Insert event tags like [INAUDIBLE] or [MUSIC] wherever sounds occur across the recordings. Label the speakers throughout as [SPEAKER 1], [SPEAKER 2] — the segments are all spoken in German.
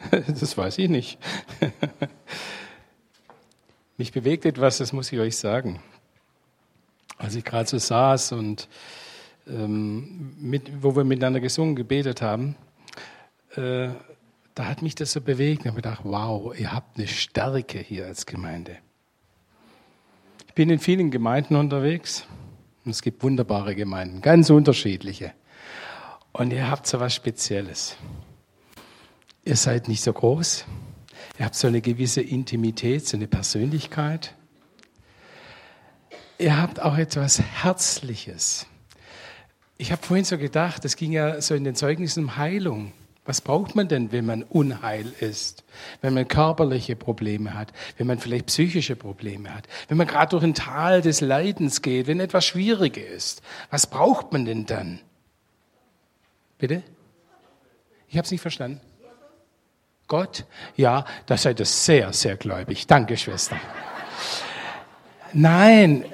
[SPEAKER 1] [LAUGHS] Das weiß ich nicht. [LAUGHS] Mich bewegt etwas, das muss ich euch sagen. Als ich gerade so saß und ähm, mit, wo wir miteinander gesungen, gebetet haben, äh, da hat mich das so bewegt. Ich habe gedacht, wow, ihr habt eine Stärke hier als Gemeinde. Ich bin in vielen Gemeinden unterwegs und es gibt wunderbare Gemeinden, ganz unterschiedliche. Und ihr habt so was Spezielles. Ihr seid nicht so groß. Ihr habt so eine gewisse Intimität, so eine Persönlichkeit. Ihr habt auch etwas Herzliches. Ich habe vorhin so gedacht, es ging ja so in den Zeugnissen um Heilung. Was braucht man denn, wenn man unheil ist? Wenn man körperliche Probleme hat, wenn man vielleicht psychische Probleme hat, wenn man gerade durch ein Tal des Leidens geht, wenn etwas schwieriger ist. Was braucht man denn dann? Bitte? Ich habe es nicht verstanden. Gott? Ja, da seid ihr sehr, sehr gläubig. Danke, Schwester. Nein,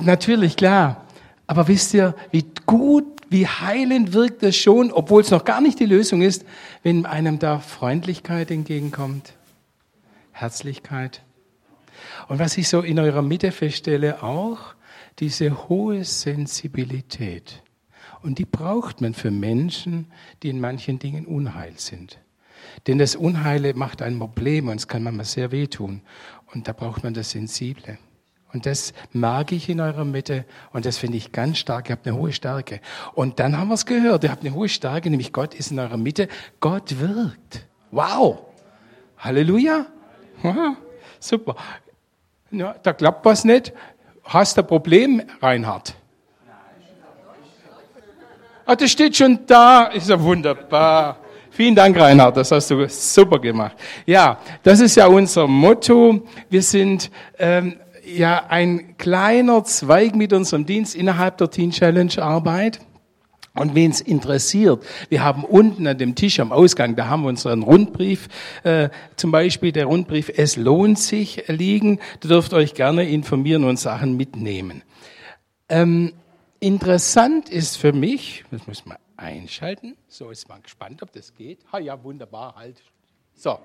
[SPEAKER 1] natürlich, klar. Aber wisst ihr, wie gut, wie heilend wirkt es schon, obwohl es noch gar nicht die Lösung ist, wenn einem da Freundlichkeit entgegenkommt, Herzlichkeit. Und was ich so in eurer Mitte feststelle, auch diese hohe Sensibilität. Und die braucht man für Menschen, die in manchen Dingen unheil sind. Denn das Unheile macht ein Problem und es kann manchmal sehr wehtun. Und da braucht man das Sensible. Und das mag ich in eurer Mitte und das finde ich ganz stark. Ihr habt eine hohe Stärke. Und dann haben wir es gehört. Ihr habt eine hohe Stärke, nämlich Gott ist in eurer Mitte. Gott wirkt. Wow. Halleluja. Aha. Super. Ja, da klappt was nicht. Hast du ein Problem, Reinhard? Ah, das steht schon da. Ist ja wunderbar. Vielen Dank, Reinhard, das hast du super gemacht. Ja, das ist ja unser Motto. Wir sind ähm, ja ein kleiner Zweig mit unserem Dienst innerhalb der Teen Challenge Arbeit. Und wen es interessiert, wir haben unten an dem Tisch am Ausgang, da haben wir unseren Rundbrief, äh, zum Beispiel der Rundbrief Es lohnt sich liegen. Da dürft euch gerne informieren und Sachen mitnehmen. Ähm, interessant ist für mich, das muss man einschalten. So, ist mal gespannt, ob das geht. Ha, ja, wunderbar, halt. So,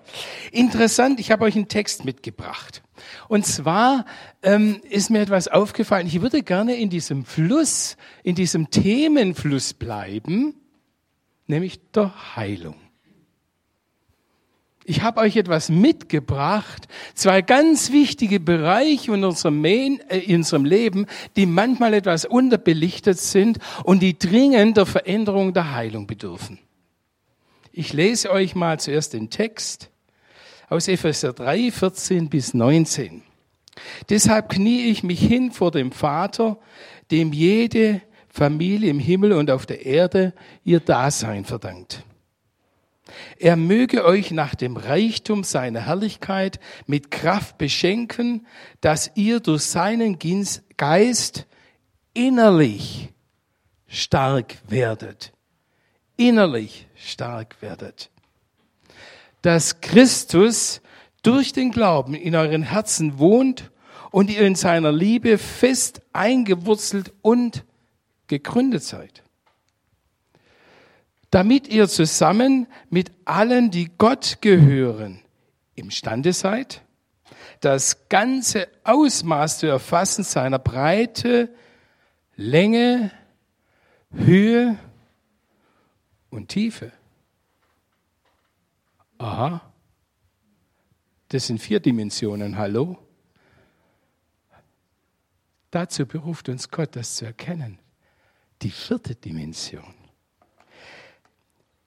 [SPEAKER 1] interessant, ich habe euch einen Text mitgebracht. Und zwar ähm, ist mir etwas aufgefallen. Ich würde gerne in diesem Fluss, in diesem Themenfluss bleiben, nämlich der Heilung. Ich habe euch etwas mitgebracht, zwei ganz wichtige Bereiche in unserem, äh, in unserem Leben, die manchmal etwas unterbelichtet sind und die dringend der Veränderung der Heilung bedürfen. Ich lese euch mal zuerst den Text aus Epheser 3, 14 bis 19. Deshalb knie ich mich hin vor dem Vater, dem jede Familie im Himmel und auf der Erde ihr Dasein verdankt er möge euch nach dem Reichtum seiner Herrlichkeit mit Kraft beschenken, dass ihr durch seinen Geist innerlich stark werdet. Innerlich stark werdet. Dass Christus durch den Glauben in euren Herzen wohnt und ihr in seiner Liebe fest eingewurzelt und gegründet seid damit ihr zusammen mit allen, die Gott gehören, imstande seid, das ganze Ausmaß zu erfassen seiner Breite, Länge, Höhe und Tiefe. Aha, das sind vier Dimensionen, hallo? Dazu beruft uns Gott, das zu erkennen. Die vierte Dimension.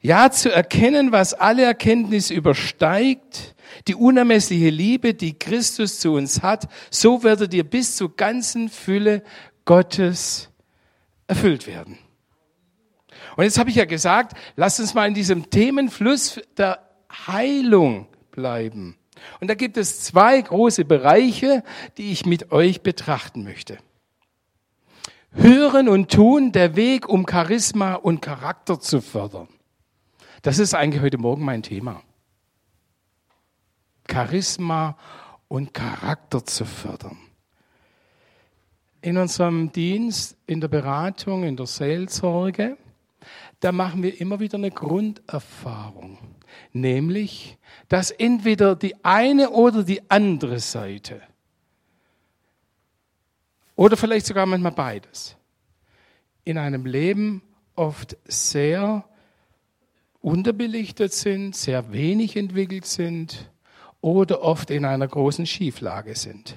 [SPEAKER 1] Ja, zu erkennen, was alle Erkenntnis übersteigt, die unermessliche Liebe, die Christus zu uns hat, so werdet ihr bis zur ganzen Fülle Gottes erfüllt werden. Und jetzt habe ich ja gesagt, lasst uns mal in diesem Themenfluss der Heilung bleiben. Und da gibt es zwei große Bereiche, die ich mit euch betrachten möchte. Hören und tun, der Weg, um Charisma und Charakter zu fördern. Das ist eigentlich heute Morgen mein Thema. Charisma und Charakter zu fördern. In unserem Dienst, in der Beratung, in der Seelsorge da machen wir immer wieder eine Grunderfahrung, nämlich, dass entweder die eine oder die andere Seite oder vielleicht sogar manchmal beides in einem Leben oft sehr unterbelichtet sind, sehr wenig entwickelt sind oder oft in einer großen Schieflage sind.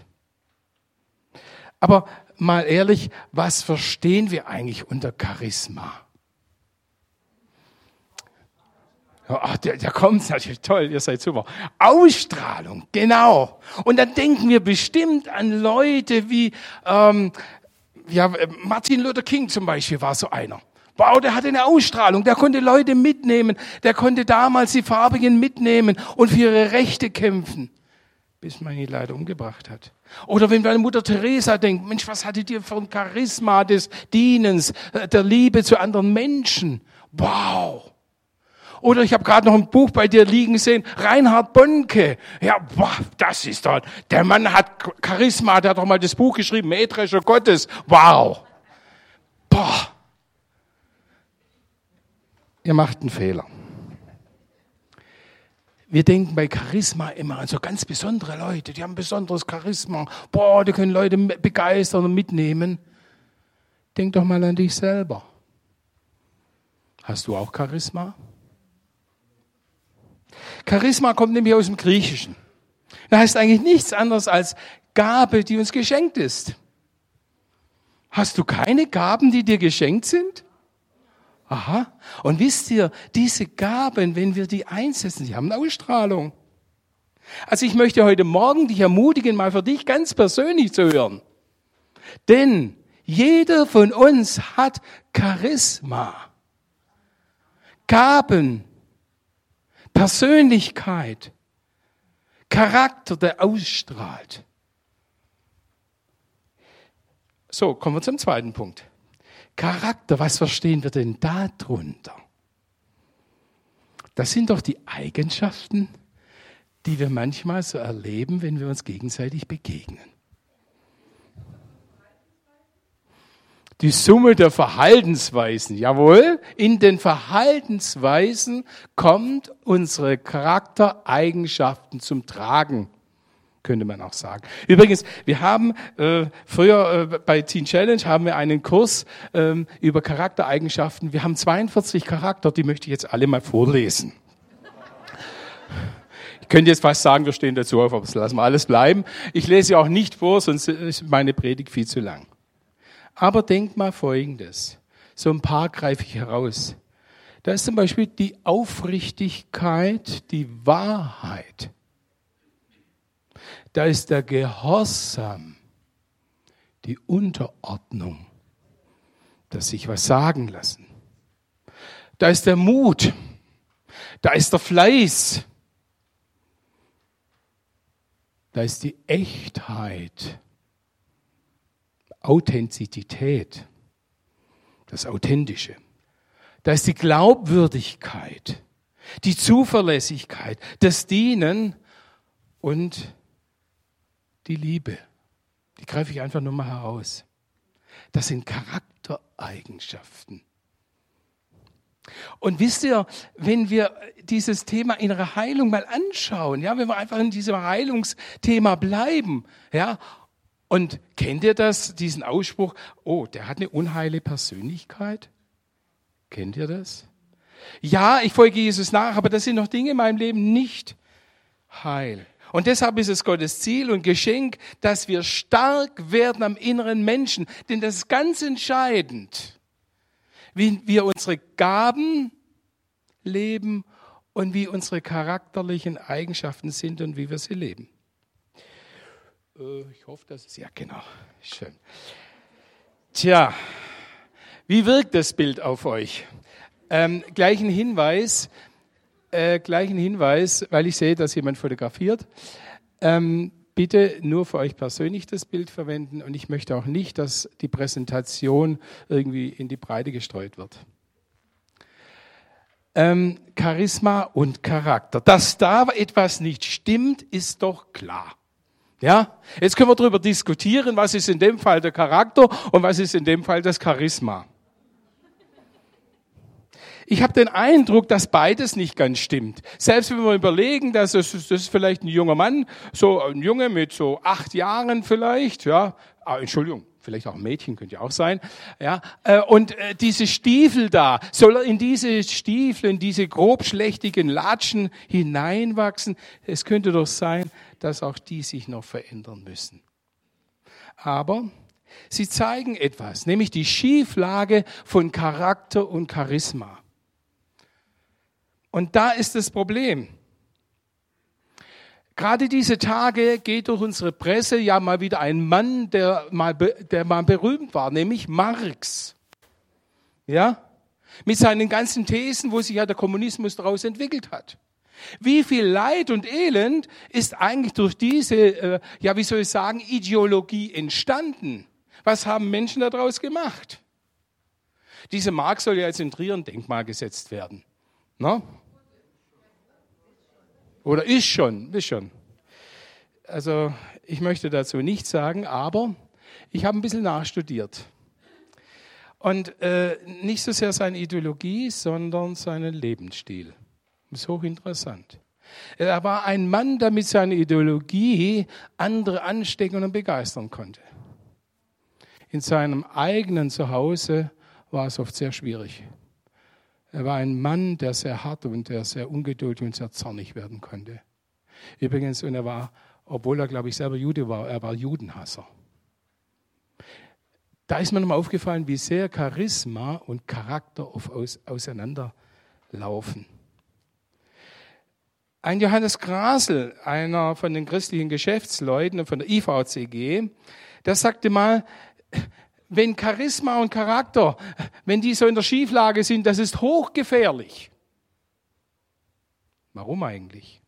[SPEAKER 1] Aber mal ehrlich, was verstehen wir eigentlich unter Charisma? Ach, der, der kommt natürlich toll, ihr seid super. Ausstrahlung, genau. Und dann denken wir bestimmt an Leute wie ähm, ja, Martin Luther King zum Beispiel war so einer. Wow, der hatte eine Ausstrahlung, der konnte Leute mitnehmen, der konnte damals die Farbigen mitnehmen und für ihre Rechte kämpfen, bis man ihn leider umgebracht hat. Oder wenn an Mutter Teresa denkt, Mensch, was hattet ihr ein Charisma des Dienens, äh, der Liebe zu anderen Menschen? Wow. Oder ich habe gerade noch ein Buch bei dir liegen sehen, Reinhard Bonke. Ja, boah, das ist doch, der Mann hat Charisma, der hat doch mal das Buch geschrieben, Mähdrescher Gottes. Wow. Boah. Ihr macht einen Fehler. Wir denken bei Charisma immer an so ganz besondere Leute, die haben besonderes Charisma. Boah, die können Leute begeistern und mitnehmen. Denk doch mal an dich selber. Hast du auch Charisma? Charisma kommt nämlich aus dem Griechischen. Das heißt eigentlich nichts anderes als Gabe, die uns geschenkt ist. Hast du keine Gaben, die dir geschenkt sind? Aha. Und wisst ihr, diese Gaben, wenn wir die einsetzen, die haben Ausstrahlung. Also ich möchte heute Morgen dich ermutigen, mal für dich ganz persönlich zu hören. Denn jeder von uns hat Charisma. Gaben, Persönlichkeit, Charakter, der ausstrahlt. So, kommen wir zum zweiten Punkt. Charakter, was verstehen wir denn darunter? Das sind doch die Eigenschaften, die wir manchmal so erleben, wenn wir uns gegenseitig begegnen. die Summe der Verhaltensweisen. Jawohl, in den Verhaltensweisen kommt unsere Charaktereigenschaften zum Tragen, könnte man auch sagen. Übrigens, wir haben äh, früher äh, bei Teen Challenge haben wir einen Kurs ähm, über Charaktereigenschaften. Wir haben 42 Charakter, die möchte ich jetzt alle mal vorlesen. Ich könnte jetzt fast sagen, wir stehen dazu auf, aber das lassen wir alles bleiben. Ich lese auch nicht vor, sonst ist meine Predigt viel zu lang. Aber denk mal Folgendes. So ein paar greife ich heraus. Da ist zum Beispiel die Aufrichtigkeit, die Wahrheit. Da ist der Gehorsam, die Unterordnung, das sich was sagen lassen. Da ist der Mut, da ist der Fleiß, da ist die Echtheit, Authentizität, das Authentische. Da ist die Glaubwürdigkeit, die Zuverlässigkeit, das Dienen und die Liebe. Die greife ich einfach nur mal heraus. Das sind Charaktereigenschaften. Und wisst ihr, wenn wir dieses Thema innere Heilung mal anschauen, ja, wenn wir einfach in diesem Heilungsthema bleiben, ja, und kennt ihr das, diesen Ausspruch, oh, der hat eine unheile Persönlichkeit? Kennt ihr das? Ja, ich folge Jesus nach, aber das sind noch Dinge in meinem Leben nicht heil. Und deshalb ist es Gottes Ziel und Geschenk, dass wir stark werden am inneren Menschen. Denn das ist ganz entscheidend, wie wir unsere Gaben leben und wie unsere charakterlichen Eigenschaften sind und wie wir sie leben. Äh, ich hoffe, dass es, ja genau, schön. Tja, wie wirkt das Bild auf euch? Ähm, gleichen Hinweis, äh, gleichen Hinweis, weil ich sehe, dass jemand fotografiert. Ähm, bitte nur für euch persönlich das Bild verwenden und ich möchte auch nicht, dass die Präsentation irgendwie in die Breite gestreut wird. Ähm, Charisma und Charakter. Dass da etwas nicht stimmt, ist doch klar. Ja, jetzt können wir darüber diskutieren, was ist in dem Fall der Charakter und was ist in dem Fall das Charisma. Ich habe den Eindruck, dass beides nicht ganz stimmt. Selbst wenn wir überlegen, dass es, das ist vielleicht ein junger Mann, so ein Junge mit so acht Jahren vielleicht, ja, ah, Entschuldigung, vielleicht auch ein Mädchen könnte ja auch sein, ja, äh, und äh, diese Stiefel da, soll er in diese Stiefel, in diese grobschlächtigen Latschen hineinwachsen? Es könnte doch sein, dass auch die sich noch verändern müssen. Aber sie zeigen etwas, nämlich die Schieflage von Charakter und Charisma. Und da ist das Problem. Gerade diese Tage geht durch unsere Presse ja mal wieder ein Mann, der mal, der mal berühmt war, nämlich Marx. Ja? Mit seinen ganzen Thesen, wo sich ja der Kommunismus daraus entwickelt hat. Wie viel Leid und Elend ist eigentlich durch diese, äh, ja, wie soll ich sagen, Ideologie entstanden? Was haben Menschen daraus gemacht? Diese Marx soll ja jetzt in Trier ein Denkmal gesetzt werden. No? Oder ist schon, ist schon. Also ich möchte dazu nichts sagen, aber ich habe ein bisschen nachstudiert. Und äh, nicht so sehr seine Ideologie, sondern seinen Lebensstil. Das ist hochinteressant. Er war ein Mann, der mit seiner Ideologie andere anstecken und begeistern konnte. In seinem eigenen Zuhause war es oft sehr schwierig. Er war ein Mann, der sehr hart und der sehr ungeduldig und sehr zornig werden konnte. Übrigens, und er war, obwohl er, glaube ich, selber Jude war, er war Judenhasser. Da ist mir nochmal aufgefallen, wie sehr Charisma und Charakter auf, aus, auseinanderlaufen. Ein Johannes Grasel, einer von den christlichen Geschäftsleuten von der IVCG, der sagte mal, wenn Charisma und Charakter, wenn die so in der Schieflage sind, das ist hochgefährlich. Warum eigentlich?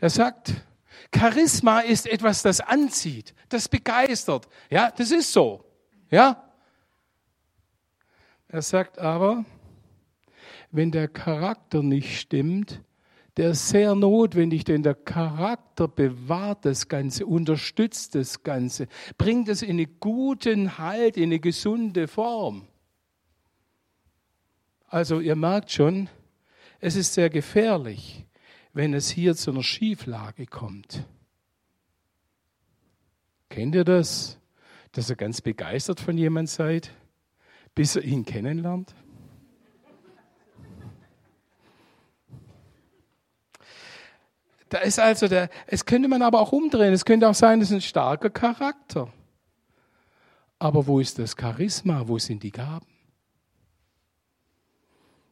[SPEAKER 1] Er sagt, Charisma ist etwas, das anzieht, das begeistert. Ja, das ist so. Ja? Er sagt aber, wenn der Charakter nicht stimmt, der ist sehr notwendig, denn der Charakter bewahrt das Ganze, unterstützt das Ganze, bringt es in einen guten Halt, in eine gesunde Form. Also ihr merkt schon, es ist sehr gefährlich, wenn es hier zu einer Schieflage kommt. Kennt ihr das, dass ihr ganz begeistert von jemand seid, bis ihr ihn kennenlernt? Da ist also der, es könnte man aber auch umdrehen. Es könnte auch sein, es ist ein starker Charakter. Aber wo ist das Charisma? Wo sind die Gaben?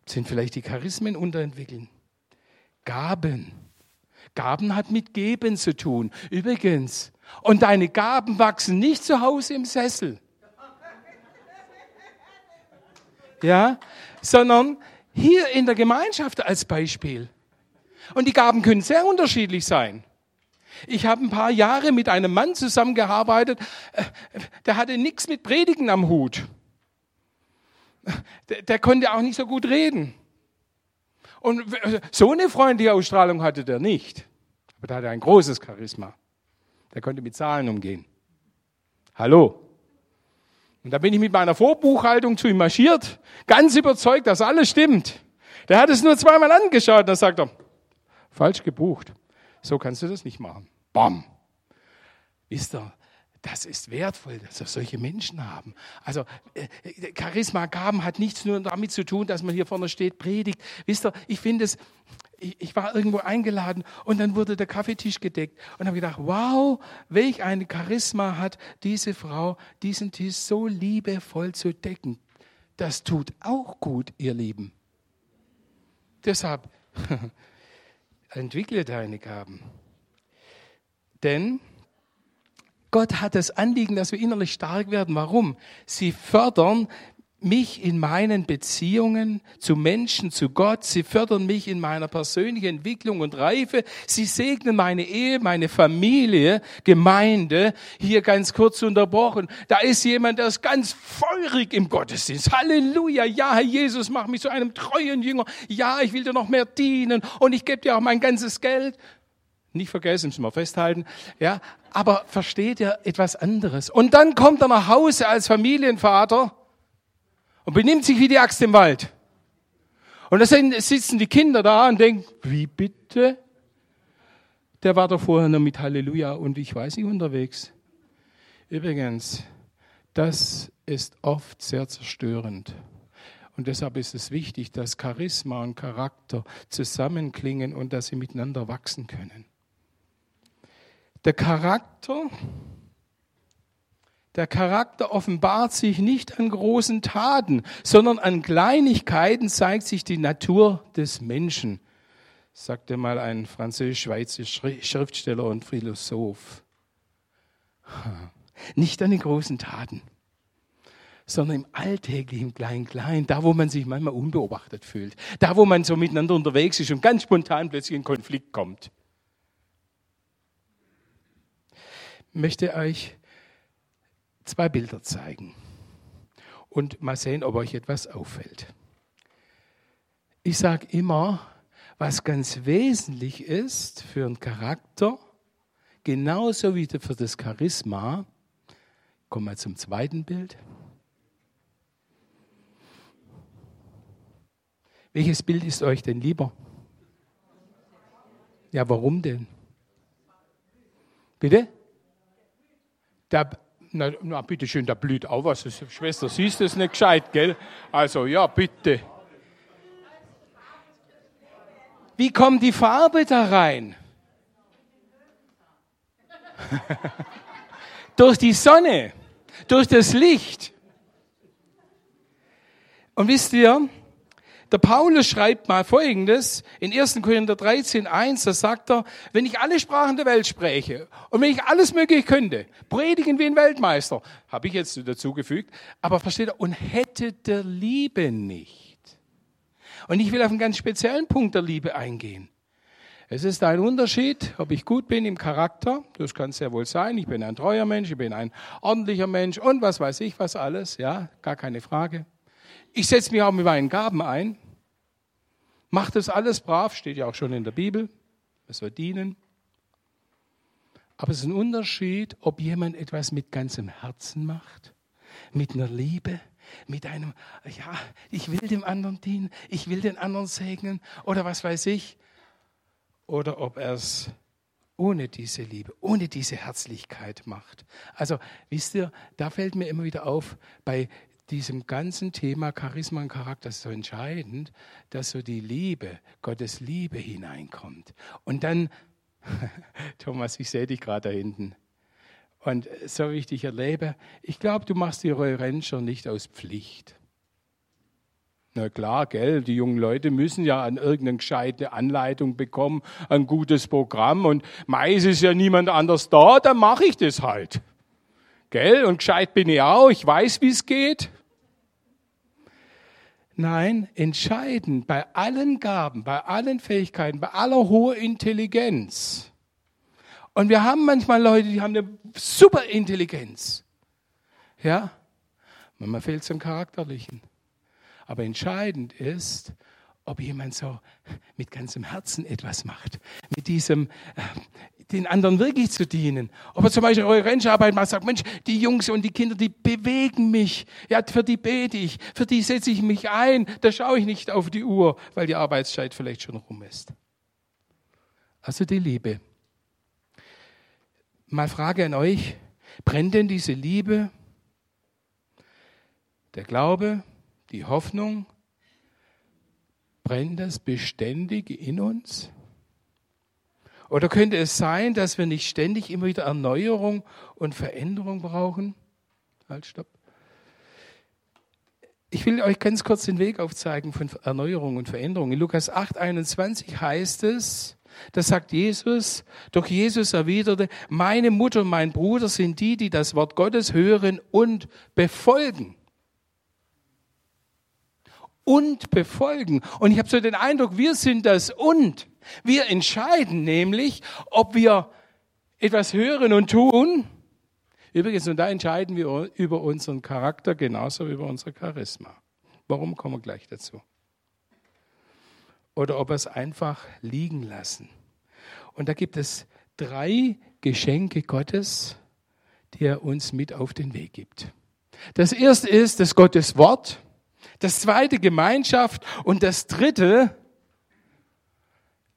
[SPEAKER 1] Sind vielleicht die Charismen unterentwickelt? Gaben. Gaben hat mit Geben zu tun. Übrigens, und deine Gaben wachsen nicht zu Hause im Sessel. Ja, sondern hier in der Gemeinschaft als Beispiel. Und die Gaben können sehr unterschiedlich sein. Ich habe ein paar Jahre mit einem Mann zusammengearbeitet, äh, der hatte nichts mit Predigen am Hut. Der, der konnte auch nicht so gut reden. Und so eine freundliche Ausstrahlung hatte der nicht. Aber der hatte ein großes Charisma. Der konnte mit Zahlen umgehen. Hallo. Und da bin ich mit meiner Vorbuchhaltung zu ihm marschiert, ganz überzeugt, dass alles stimmt. Der hat es nur zweimal angeschaut und da sagt er, falsch gebucht. So kannst du das nicht machen. Bam. Wisst ihr, das ist wertvoll, dass wir solche Menschen haben. Also äh, Charisma gaben hat nichts nur damit zu tun, dass man hier vorne steht, predigt. Wisst ihr, ich finde es, ich, ich, war irgendwo eingeladen und dann wurde der Kaffeetisch gedeckt und habe gedacht, wow, welch ein Charisma hat diese Frau, diesen Tisch so liebevoll zu decken. Das tut auch gut, ihr Lieben. Deshalb [LAUGHS] entwickle deine Gaben. Denn Gott hat das Anliegen, dass wir innerlich stark werden. Warum? Sie fördern mich in meinen Beziehungen zu Menschen, zu Gott. Sie fördern mich in meiner persönlichen Entwicklung und Reife. Sie segnen meine Ehe, meine Familie, Gemeinde. Hier ganz kurz unterbrochen. Da ist jemand, der ist ganz feurig im Gottesdienst. Halleluja. Ja, Herr Jesus, mach mich zu einem treuen Jünger. Ja, ich will dir noch mehr dienen und ich gebe dir auch mein ganzes Geld. Nicht vergessen, müssen wir festhalten. Ja, aber versteht ihr etwas anderes? Und dann kommt er nach Hause als Familienvater und benimmt sich wie die Axt im Wald. Und da sitzen die Kinder da und denken, wie bitte? Der war doch vorher noch mit Halleluja und ich weiß nicht unterwegs. Übrigens, das ist oft sehr zerstörend. Und deshalb ist es wichtig, dass Charisma und Charakter zusammenklingen und dass sie miteinander wachsen können. Der Charakter, der Charakter offenbart sich nicht an großen Taten, sondern an Kleinigkeiten zeigt sich die Natur des Menschen, sagte mal ein französisch-schweizer Schriftsteller und Philosoph. Nicht an den großen Taten sondern im alltäglichen Klein-Klein, da wo man sich manchmal unbeobachtet fühlt, da wo man so miteinander unterwegs ist und ganz spontan plötzlich in Konflikt kommt. Ich möchte euch zwei Bilder zeigen und mal sehen, ob euch etwas auffällt. Ich sage immer, was ganz wesentlich ist für einen Charakter, genauso wie für das Charisma, kommen wir zum zweiten Bild, Welches Bild ist euch denn lieber? Ja, warum denn? Bitte? Da, na, na bitte schön, da blüht auch was. Schwester, siehst du es nicht gescheit, gell? Also, ja, bitte. Wie kommt die Farbe da rein? [LAUGHS] durch die Sonne, durch das Licht. Und wisst ihr, der Paulus schreibt mal Folgendes in 1. Korinther 13, 1, da sagt er, wenn ich alle Sprachen der Welt spreche und wenn ich alles Mögliche könnte, predigen wie ein Weltmeister, habe ich jetzt dazugefügt, aber versteht er, und hätte der Liebe nicht. Und ich will auf einen ganz speziellen Punkt der Liebe eingehen. Es ist ein Unterschied, ob ich gut bin im Charakter, das kann sehr wohl sein, ich bin ein treuer Mensch, ich bin ein ordentlicher Mensch und was weiß ich was alles, ja, gar keine Frage. Ich setze mich auch mit meinen Gaben ein. Macht das alles brav, steht ja auch schon in der Bibel. Es wird dienen. Aber es ist ein Unterschied, ob jemand etwas mit ganzem Herzen macht, mit einer Liebe, mit einem, ja, ich will dem anderen dienen, ich will den anderen segnen oder was weiß ich. Oder ob er es ohne diese Liebe, ohne diese Herzlichkeit macht. Also wisst ihr, da fällt mir immer wieder auf, bei diesem ganzen Thema Charisma und Charakter so entscheidend, dass so die Liebe, Gottes Liebe hineinkommt. Und dann, [LAUGHS] Thomas, ich sehe dich gerade da hinten. Und so wie ich dich erlebe, ich glaube, du machst die Röhrentscher nicht aus Pflicht. Na klar, gell, die jungen Leute müssen ja an irgendeine gescheite Anleitung bekommen, ein gutes Programm und meist ist ja niemand anders da, dann mache ich das halt. Gell, und gescheit bin ich auch, ich weiß, wie es geht. Nein, entscheidend bei allen Gaben, bei allen Fähigkeiten, bei aller hohen Intelligenz. Und wir haben manchmal Leute, die haben eine super Intelligenz. Ja, manchmal fehlt es am Charakterlichen. Aber entscheidend ist, ob jemand so mit ganzem Herzen etwas macht. Mit diesem, äh, den anderen wirklich zu dienen. Ob er zum Beispiel eure Rentscharbeit macht, sagt, Mensch, die Jungs und die Kinder, die bewegen mich. Ja, für die bete ich, für die setze ich mich ein. Da schaue ich nicht auf die Uhr, weil die Arbeitszeit vielleicht schon rum ist. Also die Liebe. Mal Frage an euch, brennt denn diese Liebe, der Glaube, die Hoffnung, brennt das beständig in uns? Oder könnte es sein, dass wir nicht ständig immer wieder Erneuerung und Veränderung brauchen? Halt, stopp. Ich will euch ganz kurz den Weg aufzeigen von Erneuerung und Veränderung. In Lukas 8, 21 heißt es, da sagt Jesus, doch Jesus erwiderte, meine Mutter und mein Bruder sind die, die das Wort Gottes hören und befolgen und befolgen. Und ich habe so den Eindruck, wir sind das und. Wir entscheiden nämlich, ob wir etwas hören und tun. Übrigens, und da entscheiden wir über unseren Charakter genauso wie über unser Charisma. Warum kommen wir gleich dazu? Oder ob wir es einfach liegen lassen. Und da gibt es drei Geschenke Gottes, die er uns mit auf den Weg gibt. Das erste ist das Gottes Wort. Das zweite Gemeinschaft und das dritte,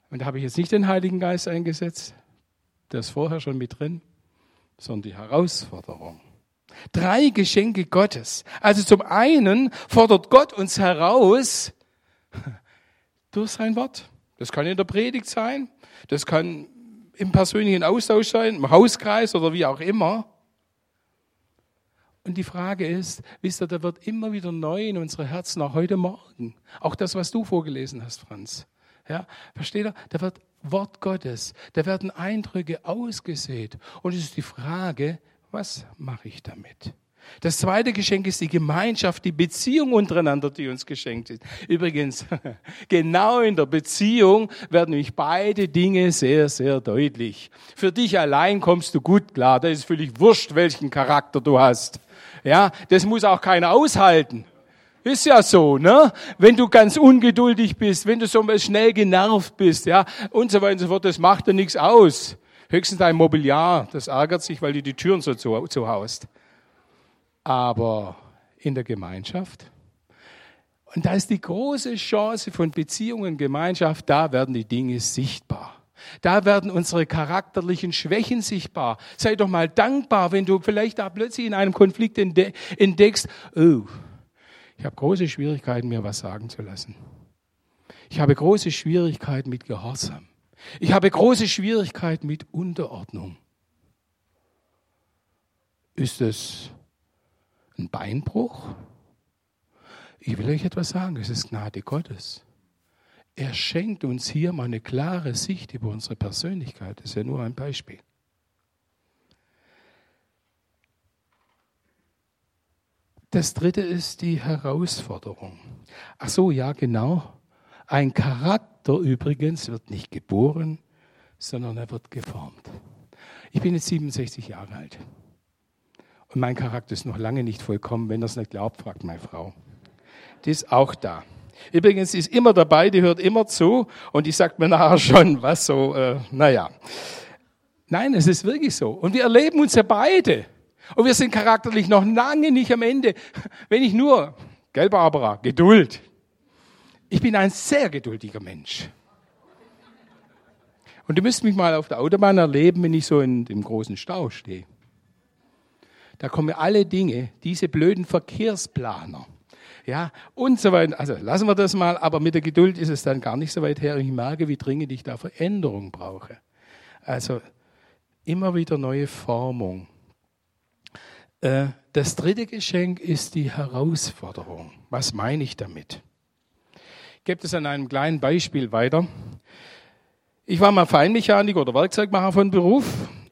[SPEAKER 1] und da habe ich jetzt nicht den Heiligen Geist eingesetzt, der ist vorher schon mit drin, sondern die Herausforderung. Drei Geschenke Gottes. Also zum einen fordert Gott uns heraus [LAUGHS] durch sein Wort. Das kann in der Predigt sein, das kann im persönlichen Austausch sein, im Hauskreis oder wie auch immer. Und die Frage ist, wisst ihr, da wird immer wieder neu in unsere Herzen, auch heute Morgen. Auch das, was du vorgelesen hast, Franz. Ja, versteht ihr? Da wird Wort Gottes, da werden Eindrücke ausgesät. Und es ist die Frage, was mache ich damit? Das zweite Geschenk ist die Gemeinschaft, die Beziehung untereinander, die uns geschenkt ist. Übrigens, [LAUGHS] genau in der Beziehung werden nämlich beide Dinge sehr, sehr deutlich. Für dich allein kommst du gut klar. Da ist völlig wurscht, welchen Charakter du hast. Ja, das muss auch keiner aushalten. Ist ja so, ne? Wenn du ganz ungeduldig bist, wenn du so schnell genervt bist, ja, und so weiter und so fort, das macht dir nichts aus. Höchstens dein Mobiliar, das ärgert sich, weil du die Türen so zu, zu haust. Aber in der Gemeinschaft, und da ist die große Chance von Beziehungen, Gemeinschaft, da werden die Dinge sichtbar. Da werden unsere charakterlichen Schwächen sichtbar. Sei doch mal dankbar, wenn du vielleicht da plötzlich in einem Konflikt entdeckst, oh, ich habe große Schwierigkeiten, mir was sagen zu lassen. Ich habe große Schwierigkeiten mit Gehorsam. Ich habe große Schwierigkeiten mit Unterordnung. Ist es ein Beinbruch? Ich will euch etwas sagen, es ist Gnade Gottes. Er schenkt uns hier mal eine klare Sicht über unsere Persönlichkeit. Das ist ja nur ein Beispiel. Das dritte ist die Herausforderung. Ach so, ja, genau. Ein Charakter übrigens wird nicht geboren, sondern er wird geformt. Ich bin jetzt 67 Jahre alt. Und mein Charakter ist noch lange nicht vollkommen. Wenn es nicht glaubt, fragt meine Frau. Die ist auch da. Übrigens, die ist immer dabei, die hört immer zu und die sagt mir nachher schon, was so, äh, naja. Nein, es ist wirklich so. Und wir erleben uns ja beide. Und wir sind charakterlich noch lange nicht am Ende. Wenn ich nur, gell Barbara, Geduld. Ich bin ein sehr geduldiger Mensch. Und du müsst mich mal auf der Autobahn erleben, wenn ich so in dem großen Stau stehe. Da kommen alle Dinge, diese blöden Verkehrsplaner. Ja, und so weiter. Also lassen wir das mal, aber mit der Geduld ist es dann gar nicht so weit her. Ich merke, wie dringend ich da Veränderung brauche. Also immer wieder neue Formung. Äh, das dritte Geschenk ist die Herausforderung. Was meine ich damit? Ich gebe das an einem kleinen Beispiel weiter. Ich war mal Feinmechaniker oder Werkzeugmacher von Beruf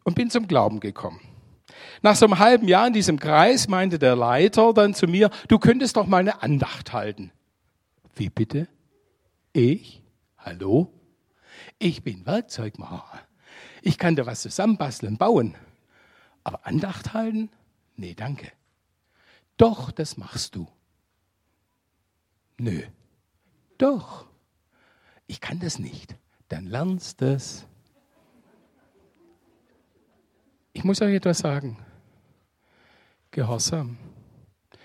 [SPEAKER 1] und bin zum Glauben gekommen. Nach so einem halben Jahr in diesem Kreis meinte der Leiter dann zu mir, du könntest doch mal eine Andacht halten. Wie bitte? Ich? Hallo? Ich bin Werkzeugmacher. Ich kann da was zusammenbasteln, bauen. Aber Andacht halten? Nee, danke. Doch, das machst du. Nö. Doch. Ich kann das nicht. Dann lernst es. Ich muss euch etwas sagen. Gehorsam.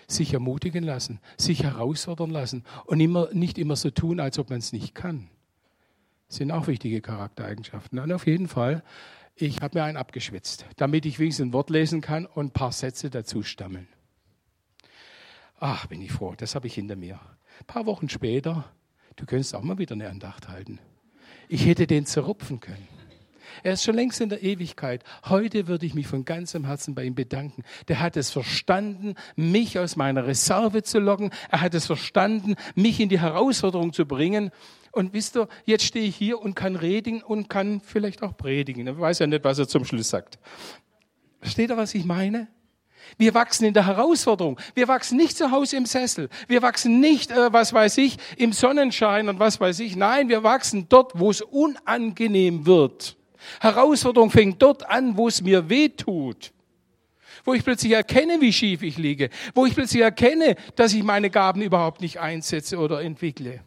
[SPEAKER 1] Sich ermutigen lassen, sich herausfordern lassen und immer, nicht immer so tun, als ob man es nicht kann. Sind auch wichtige Charaktereigenschaften. Und auf jeden Fall ich habe mir einen abgeschwitzt, damit ich wenigstens ein Wort lesen kann und ein paar Sätze dazu stammeln. Ach, bin ich froh, das habe ich hinter mir. Ein paar Wochen später, du könntest auch mal wieder eine Andacht halten. Ich hätte den zerrupfen können. Er ist schon längst in der Ewigkeit. Heute würde ich mich von ganzem Herzen bei ihm bedanken. Der hat es verstanden, mich aus meiner Reserve zu locken. Er hat es verstanden, mich in die Herausforderung zu bringen. Und wisst ihr, jetzt stehe ich hier und kann reden und kann vielleicht auch predigen. Ich weiß ja nicht, was er zum Schluss sagt. Versteht ihr, was ich meine? Wir wachsen in der Herausforderung. Wir wachsen nicht zu Hause im Sessel. Wir wachsen nicht, äh, was weiß ich, im Sonnenschein und was weiß ich. Nein, wir wachsen dort, wo es unangenehm wird. Herausforderung fängt dort an, wo es mir weh tut. Wo ich plötzlich erkenne, wie schief ich liege. Wo ich plötzlich erkenne, dass ich meine Gaben überhaupt nicht einsetze oder entwickle.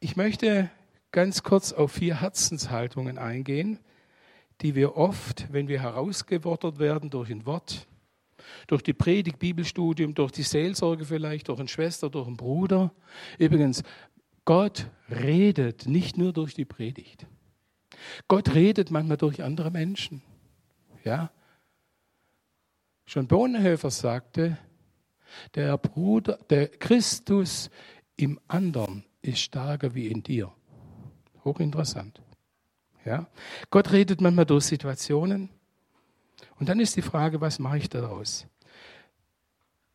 [SPEAKER 1] Ich möchte ganz kurz auf vier Herzenshaltungen eingehen, die wir oft, wenn wir herausgefordert werden durch ein Wort, durch die Predigt, Bibelstudium, durch die Seelsorge vielleicht, durch eine Schwester, durch einen Bruder. Übrigens, Gott redet nicht nur durch die Predigt. Gott redet manchmal durch andere Menschen. Ja? Schon Bonhoeffer sagte, der Bruder, der Christus im anderen ist stärker wie in dir. Hochinteressant. Ja? Gott redet manchmal durch Situationen. Und dann ist die Frage, was mache ich daraus?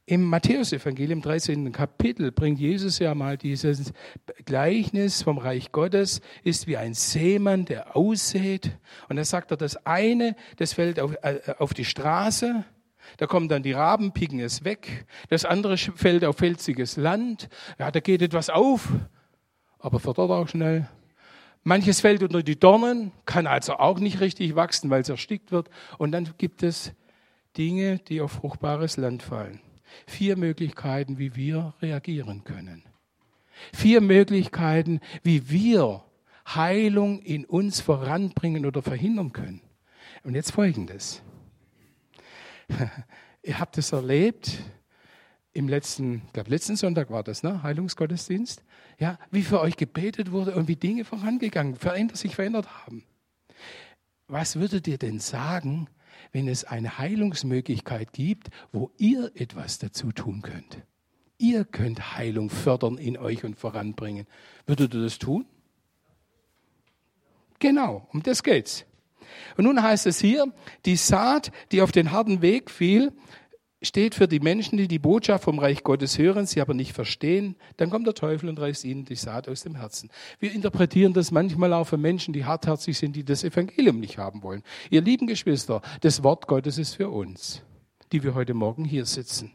[SPEAKER 1] Im Matthäusevangelium 13. Kapitel bringt Jesus ja mal dieses Gleichnis vom Reich Gottes, ist wie ein Seemann, der aussät. Und da sagt er, das eine, das fällt auf, äh, auf die Straße, da kommen dann die Raben, picken es weg. Das andere fällt auf felsiges Land. Ja, da geht etwas auf, aber verdorrt auch schnell. Manches fällt unter die Dornen, kann also auch nicht richtig wachsen, weil es erstickt wird. Und dann gibt es Dinge, die auf fruchtbares Land fallen. Vier Möglichkeiten, wie wir reagieren können. Vier Möglichkeiten, wie wir Heilung in uns voranbringen oder verhindern können. Und jetzt folgendes. [LAUGHS] Ihr habt es erlebt, im letzten, ich glaube, letzten Sonntag war das, ne? Heilungsgottesdienst. Ja, wie für euch gebetet wurde und wie Dinge vorangegangen, verändert, sich verändert haben. Was würdet ihr denn sagen, wenn es eine Heilungsmöglichkeit gibt, wo ihr etwas dazu tun könnt. Ihr könnt Heilung fördern in euch und voranbringen. Würdet ihr das tun? Genau, um das geht's. Und nun heißt es hier, die Saat, die auf den harten Weg fiel, steht für die Menschen, die die Botschaft vom Reich Gottes hören, sie aber nicht verstehen, dann kommt der Teufel und reißt ihnen die Saat aus dem Herzen. Wir interpretieren das manchmal auch für Menschen, die hartherzig sind, die das Evangelium nicht haben wollen. Ihr lieben Geschwister, das Wort Gottes ist für uns, die wir heute Morgen hier sitzen.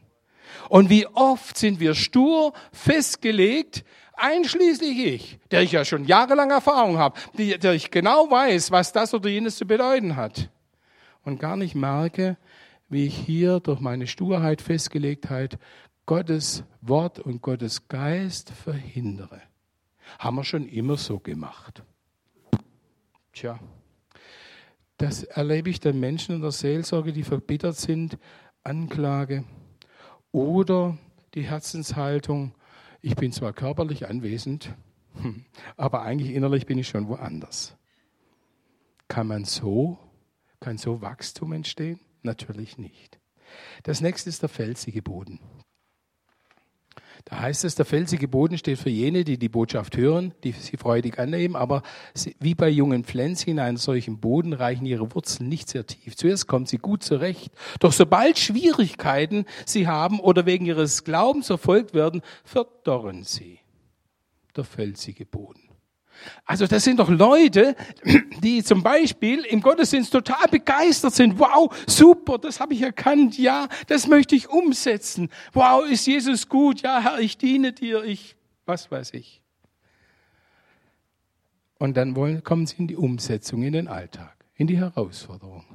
[SPEAKER 1] Und wie oft sind wir stur festgelegt, einschließlich ich, der ich ja schon jahrelang Erfahrung habe, der ich genau weiß, was das oder jenes zu bedeuten hat und gar nicht merke, wie ich hier durch meine Sturheit, Festgelegtheit Gottes Wort und Gottes Geist verhindere. Haben wir schon immer so gemacht. Tja, das erlebe ich den Menschen in der Seelsorge, die verbittert sind, Anklage oder die Herzenshaltung, ich bin zwar körperlich anwesend, aber eigentlich innerlich bin ich schon woanders. Kann man so, kann so Wachstum entstehen? Natürlich nicht. Das nächste ist der felsige Boden. Da heißt es, der felsige Boden steht für jene, die die Botschaft hören, die sie freudig annehmen, aber wie bei jungen Pflänzchen in einem solchen Boden reichen ihre Wurzeln nicht sehr tief. Zuerst kommen sie gut zurecht, doch sobald Schwierigkeiten sie haben oder wegen ihres Glaubens verfolgt werden, verdorren sie. Der felsige Boden. Also das sind doch Leute, [CLEARS THROAT] die zum Beispiel im Gottesdienst total begeistert sind. Wow, super, das habe ich erkannt. Ja, das möchte ich umsetzen. Wow, ist Jesus gut. Ja, Herr, ich diene dir. Ich, was weiß ich. Und dann wollen, kommen sie in die Umsetzung, in den Alltag, in die Herausforderung.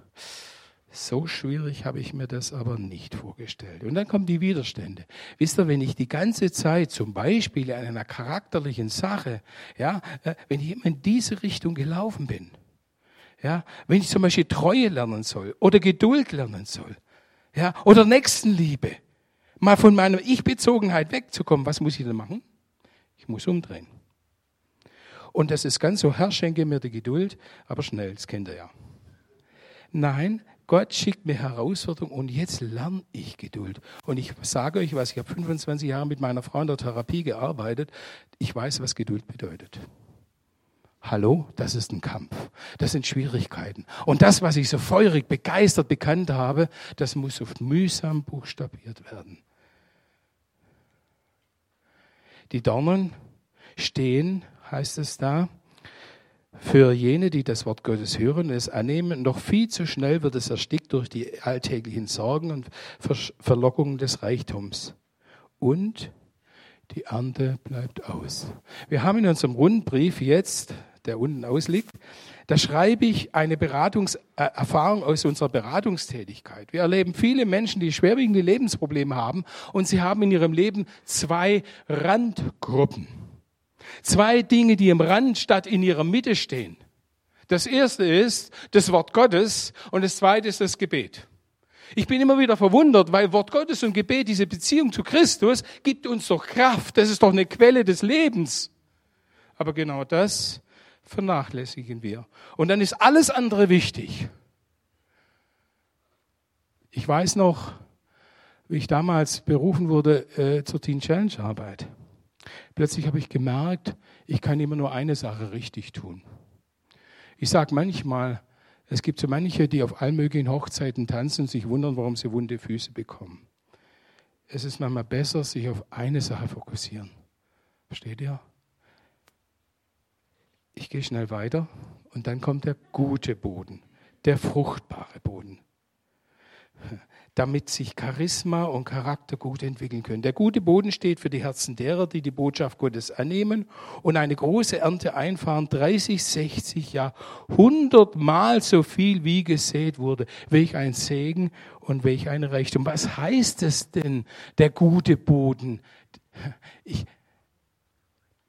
[SPEAKER 1] So schwierig habe ich mir das aber nicht vorgestellt. Und dann kommen die Widerstände. Wisst ihr, wenn ich die ganze Zeit zum Beispiel in einer charakterlichen Sache, ja, äh, wenn ich immer in diese Richtung gelaufen bin, ja, wenn ich zum Beispiel Treue lernen soll oder Geduld lernen soll, ja, oder Nächstenliebe, mal von meiner Ich-Bezogenheit wegzukommen, was muss ich denn machen? Ich muss umdrehen. Und das ist ganz so, Herr, schenke mir die Geduld, aber schnell, das kennt ihr ja. Nein, Gott schickt mir Herausforderungen und jetzt lerne ich Geduld. Und ich sage euch was, ich habe 25 Jahre mit meiner Frau in der Therapie gearbeitet. Ich weiß, was Geduld bedeutet. Hallo, das ist ein Kampf. Das sind Schwierigkeiten. Und das, was ich so feurig, begeistert bekannt habe, das muss oft mühsam buchstabiert werden. Die Dornen stehen, heißt es da, für jene, die das Wort Gottes hören und es annehmen, noch viel zu schnell wird es erstickt durch die alltäglichen Sorgen und Verlockungen des Reichtums. Und die Ernte bleibt aus. Wir haben in unserem Rundbrief jetzt, der unten ausliegt, da schreibe ich eine Beratungserfahrung aus unserer Beratungstätigkeit. Wir erleben viele Menschen, die schwerwiegende Lebensprobleme haben und sie haben in ihrem Leben zwei Randgruppen. Zwei Dinge, die im Rand statt in ihrer Mitte stehen. Das erste ist das Wort Gottes und das zweite ist das Gebet. Ich bin immer wieder verwundert, weil Wort Gottes und Gebet, diese Beziehung zu Christus, gibt uns doch Kraft. Das ist doch eine Quelle des Lebens. Aber genau das vernachlässigen wir. Und dann ist alles andere wichtig. Ich weiß noch, wie ich damals berufen wurde äh, zur Teen Challenge Arbeit. Plötzlich habe ich gemerkt, ich kann immer nur eine Sache richtig tun. Ich sage manchmal, es gibt so manche, die auf allen möglichen Hochzeiten tanzen und sich wundern, warum sie wunde Füße bekommen. Es ist manchmal besser, sich auf eine Sache fokussieren. Versteht ihr? Ich gehe schnell weiter und dann kommt der gute Boden, der fruchtbare Boden damit sich Charisma und Charakter gut entwickeln können. Der gute Boden steht für die Herzen derer, die die Botschaft Gottes annehmen und eine große Ernte einfahren, 30, 60, ja, 100 Mal so viel wie gesät wurde. Welch ein Segen und welch ein Reichtum. Was heißt es denn, der gute Boden? Ich,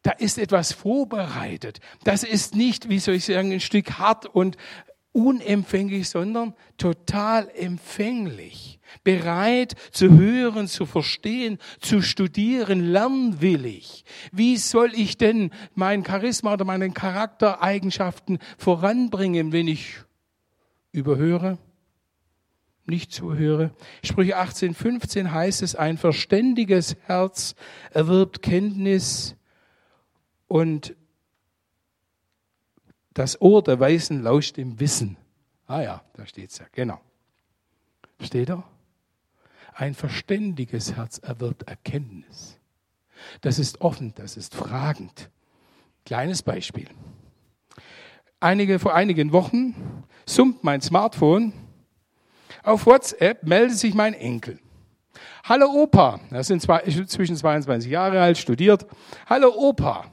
[SPEAKER 1] da ist etwas vorbereitet. Das ist nicht, wie soll ich sagen, ein Stück hart und unempfänglich, sondern total empfänglich, bereit zu hören, zu verstehen, zu studieren, lernwillig. Wie soll ich denn mein Charisma oder meine Charaktereigenschaften voranbringen, wenn ich überhöre, nicht zuhöre? Sprüche 18, 15 heißt es, ein verständiges Herz erwirbt Kenntnis und das Ohr der Weisen lauscht dem Wissen. Ah ja, da steht's ja, genau. Steht er? Ein verständiges Herz erwirbt Erkenntnis. Das ist offen, das ist fragend. Kleines Beispiel. Einige, vor einigen Wochen summt mein Smartphone. Auf WhatsApp meldet sich mein Enkel. Hallo Opa, er ist zwischen 22 Jahre alt, studiert. Hallo Opa,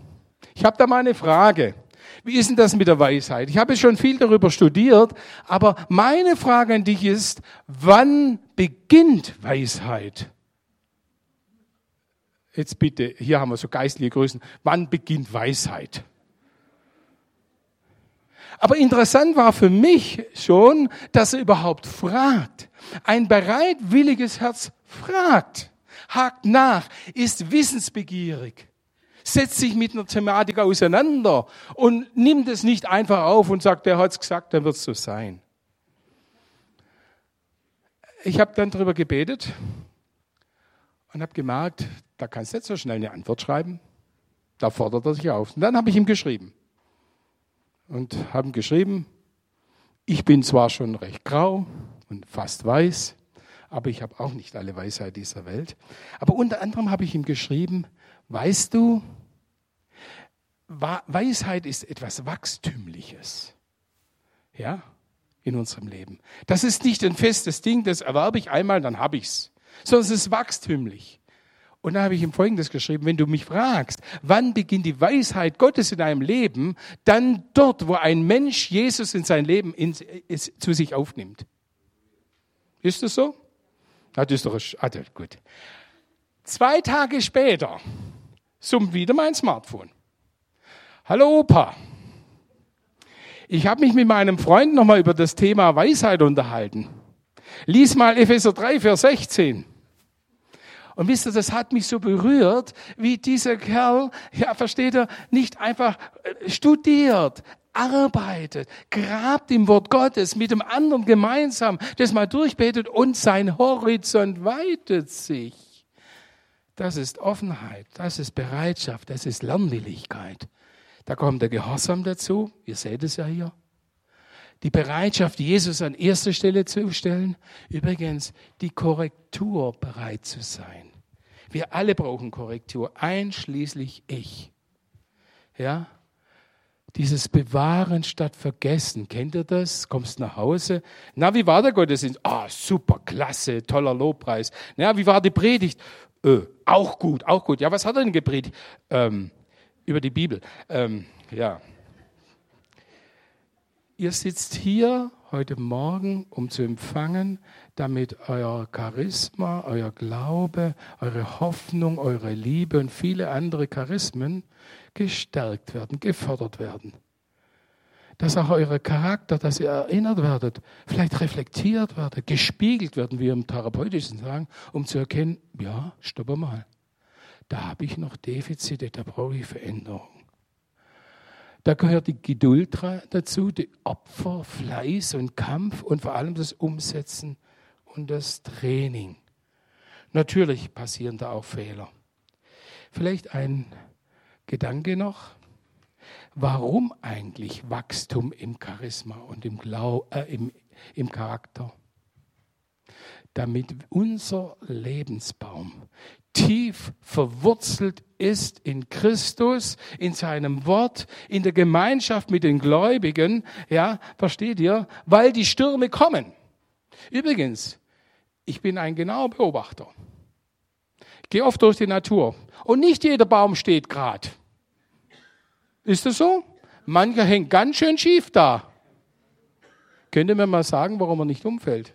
[SPEAKER 1] ich habe da mal eine Frage. Wie ist denn das mit der Weisheit? Ich habe schon viel darüber studiert, aber meine Frage an dich ist, wann beginnt Weisheit? Jetzt bitte, hier haben wir so geistliche Größen. Wann beginnt Weisheit? Aber interessant war für mich schon, dass er überhaupt fragt. Ein bereitwilliges Herz fragt, hakt nach, ist wissensbegierig setzt sich mit einer Thematik auseinander und nimmt es nicht einfach auf und sagt, der hat es gesagt, dann wird es so sein. Ich habe dann darüber gebetet und habe gemerkt, da kannst du nicht so schnell eine Antwort schreiben. Da fordert er sich auf. Und dann habe ich ihm geschrieben. Und habe ihm geschrieben, ich bin zwar schon recht grau und fast weiß, aber ich habe auch nicht alle Weisheit dieser Welt. Aber unter anderem habe ich ihm geschrieben, Weißt du, Weisheit ist etwas Wachstümliches. Ja, in unserem Leben. Das ist nicht ein festes Ding, das erwerbe ich einmal, dann habe ich's, sondern es ist wachstümlich. Und da habe ich ihm Folgendes geschrieben, wenn du mich fragst, wann beginnt die Weisheit Gottes in deinem Leben, dann dort, wo ein Mensch Jesus in sein Leben in, ist, zu sich aufnimmt. Ist das so? Ah, das ist doch, ah, gut. Zwei Tage später summt wieder mein Smartphone. Hallo Opa. Ich habe mich mit meinem Freund nochmal über das Thema Weisheit unterhalten. Lies mal Epheser 3, Vers 16. Und wisst ihr, das hat mich so berührt, wie dieser Kerl, ja, versteht er, nicht einfach äh, studiert, arbeitet, grabt im Wort Gottes mit dem anderen gemeinsam, das mal durchbetet und sein Horizont weitet sich. Das ist Offenheit, das ist Bereitschaft, das ist Lernwilligkeit. Da kommt der Gehorsam dazu, ihr seht es ja hier. Die Bereitschaft, Jesus an erste Stelle zu stellen. Übrigens, die Korrektur bereit zu sein. Wir alle brauchen Korrektur, einschließlich ich. Ja? Dieses Bewahren statt Vergessen. Kennt ihr das? Kommst nach Hause. Na, wie war der Gottesdienst? Ah, super, klasse, toller Lobpreis. Na, wie war die Predigt? Äh, auch gut, auch gut. Ja, was hat er denn gepredigt? Ähm, über die Bibel. Ähm, ja. Ihr sitzt hier heute Morgen, um zu empfangen, damit euer Charisma, euer Glaube, eure Hoffnung, eure Liebe und viele andere Charismen gestärkt werden, gefördert werden dass auch euer Charakter, dass ihr erinnert werdet, vielleicht reflektiert werdet, gespiegelt werden, wie wir im Therapeutischen sagen, um zu erkennen, ja, stopp mal, da habe ich noch Defizite, da brauche ich Veränderung. Da gehört die Geduld dazu, die Opfer, Fleiß und Kampf und vor allem das Umsetzen und das Training. Natürlich passieren da auch Fehler. Vielleicht ein Gedanke noch. Warum eigentlich Wachstum im Charisma und im, Glau äh, im, im Charakter? Damit unser Lebensbaum tief verwurzelt ist in Christus, in seinem Wort, in der Gemeinschaft mit den Gläubigen, ja, versteht ihr? Weil die Stürme kommen. Übrigens, ich bin ein genauer Beobachter. Ich gehe oft durch die Natur und nicht jeder Baum steht gerade. Ist das so? Mancher hängt ganz schön schief da. Könnt ihr mir mal sagen, warum er nicht umfällt?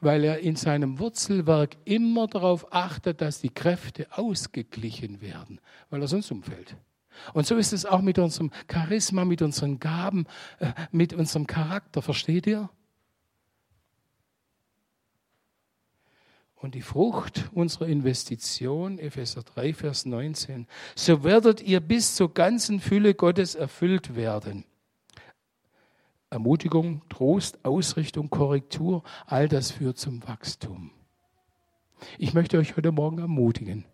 [SPEAKER 1] Weil er in seinem Wurzelwerk immer darauf achtet, dass die Kräfte ausgeglichen werden, weil er sonst umfällt. Und so ist es auch mit unserem Charisma, mit unseren Gaben, äh, mit unserem Charakter, versteht ihr? Und die Frucht unserer Investition, Epheser 3, Vers 19, so werdet ihr bis zur ganzen Fülle Gottes erfüllt werden. Ermutigung, Trost, Ausrichtung, Korrektur, all das führt zum Wachstum. Ich möchte euch heute Morgen ermutigen.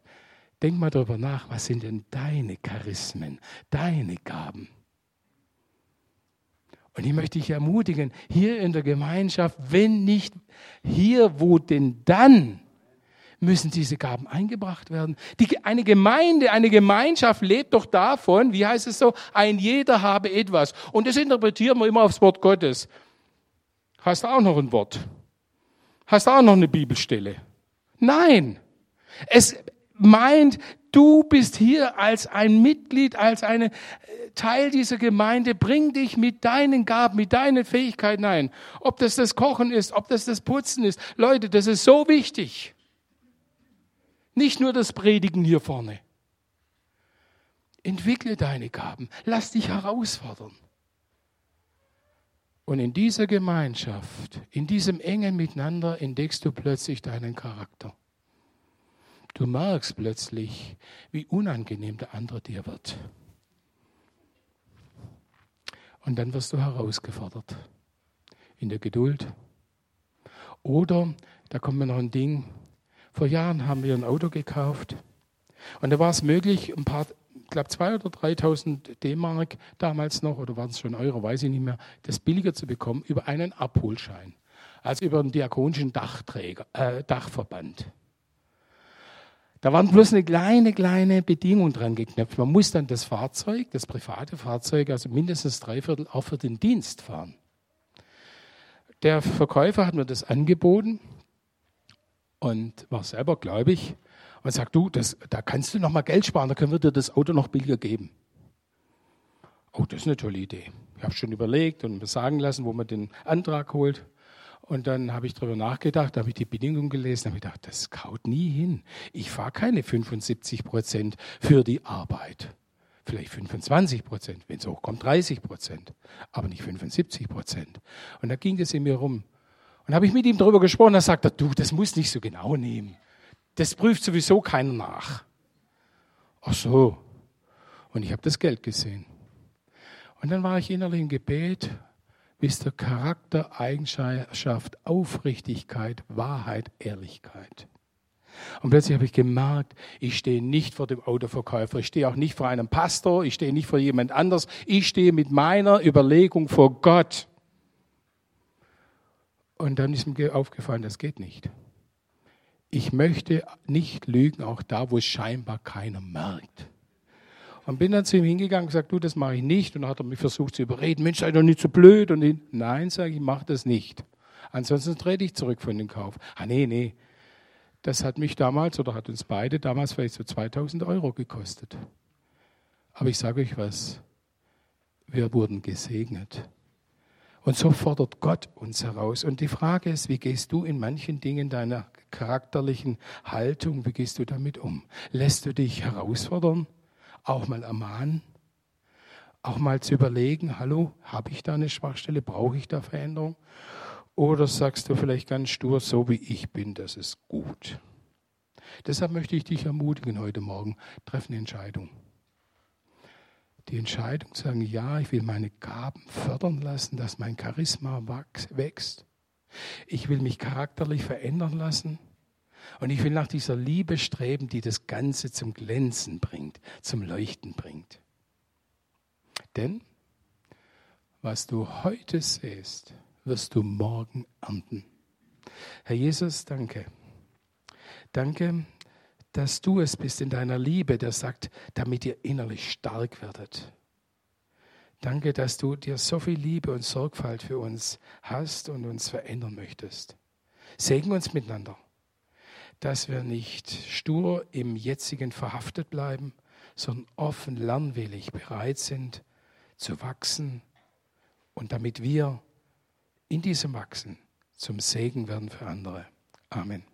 [SPEAKER 1] Denk mal darüber nach, was sind denn deine Charismen, deine Gaben? Und ich möchte dich ermutigen, hier in der Gemeinschaft, wenn nicht hier, wo denn dann, müssen diese Gaben eingebracht werden. Die, eine Gemeinde, eine Gemeinschaft lebt doch davon, wie heißt es so, ein jeder habe etwas. Und das interpretieren wir immer aufs Wort Gottes. Hast du auch noch ein Wort? Hast du auch noch eine Bibelstelle? Nein. Es meint, Du bist hier als ein Mitglied, als ein äh, Teil dieser Gemeinde. Bring dich mit deinen Gaben, mit deinen Fähigkeiten ein. Ob das das Kochen ist, ob das das Putzen ist. Leute, das ist so wichtig. Nicht nur das Predigen hier vorne. Entwickle deine Gaben. Lass dich herausfordern. Und in dieser Gemeinschaft, in diesem engen Miteinander entdeckst du plötzlich deinen Charakter. Du merkst plötzlich, wie unangenehm der andere dir wird. Und dann wirst du herausgefordert in der Geduld. Oder, da kommt mir noch ein Ding, vor Jahren haben wir ein Auto gekauft und da war es möglich, ein paar, ich glaube 2.000 oder 3.000 D-Mark damals noch, oder waren es schon Euro, weiß ich nicht mehr, das billiger zu bekommen über einen Abholschein, also über einen diakonischen Dachträger, äh, Dachverband. Da waren bloß eine kleine, kleine Bedingung dran geknöpft. Man muss dann das Fahrzeug, das private Fahrzeug, also mindestens drei Viertel auch für den Dienst fahren. Der Verkäufer hat mir das angeboten und war selber gläubig und sagt, du, das, da kannst du noch mal Geld sparen, da können wir dir das Auto noch billiger geben. Oh, das ist eine tolle Idee. Ich habe schon überlegt und mir sagen lassen, wo man den Antrag holt. Und dann habe ich darüber nachgedacht, habe ich die Bedingungen gelesen, habe ich gedacht, das kaut nie hin. Ich fahre keine 75 Prozent für die Arbeit. Vielleicht 25 Prozent, wenn es hochkommt, 30 Prozent, aber nicht 75 Prozent. Und da ging es in mir rum. Und habe ich mit ihm darüber gesprochen, da sagt er, du, das muss nicht so genau nehmen. Das prüft sowieso keiner nach. Ach so. Und ich habe das Geld gesehen. Und dann war ich innerlich im Gebet bis zur Charaktereigenschaft Aufrichtigkeit, Wahrheit, Ehrlichkeit. Und plötzlich habe ich gemerkt, ich stehe nicht vor dem Autoverkäufer, ich stehe auch nicht vor einem Pastor, ich stehe nicht vor jemand anders, ich stehe mit meiner Überlegung vor Gott. Und dann ist mir aufgefallen, das geht nicht. Ich möchte nicht lügen, auch da, wo es scheinbar keiner merkt. Und bin dann zu ihm hingegangen und gesagt, du, das mache ich nicht. Und dann hat er mich versucht zu überreden, Mensch, sei doch nicht so blöd. Und ich, nein, sage ich, mach das nicht. Ansonsten trete ich zurück von dem Kauf. Ah, nee, nee. Das hat mich damals oder hat uns beide damals vielleicht so 2000 Euro gekostet. Aber ich sage euch was, wir wurden gesegnet. Und so fordert Gott uns heraus. Und die Frage ist, wie gehst du in manchen Dingen deiner charakterlichen Haltung, wie gehst du damit um? Lässt du dich herausfordern? Auch mal ermahnen? auch mal zu überlegen, hallo, habe ich da eine Schwachstelle, brauche ich da Veränderung? Oder sagst du vielleicht ganz stur, so wie ich bin, das ist gut. Deshalb möchte ich dich ermutigen heute Morgen, treff eine Entscheidung. Die Entscheidung zu sagen, ja, ich will meine Gaben fördern lassen, dass mein Charisma wächst. Ich will mich charakterlich verändern lassen. Und ich will nach dieser Liebe streben, die das Ganze zum Glänzen bringt, zum Leuchten bringt. Denn was du heute siehst, wirst du morgen ernten. Herr Jesus, danke. Danke, dass du es bist in deiner Liebe, der sagt, damit ihr innerlich stark werdet. Danke, dass du dir so viel Liebe und Sorgfalt für uns hast und uns verändern möchtest. Segen uns miteinander, dass wir nicht stur im jetzigen verhaftet bleiben, sondern offen, lernwillig bereit sind zu wachsen und damit wir in diesem Wachsen zum Segen werden für andere. Amen.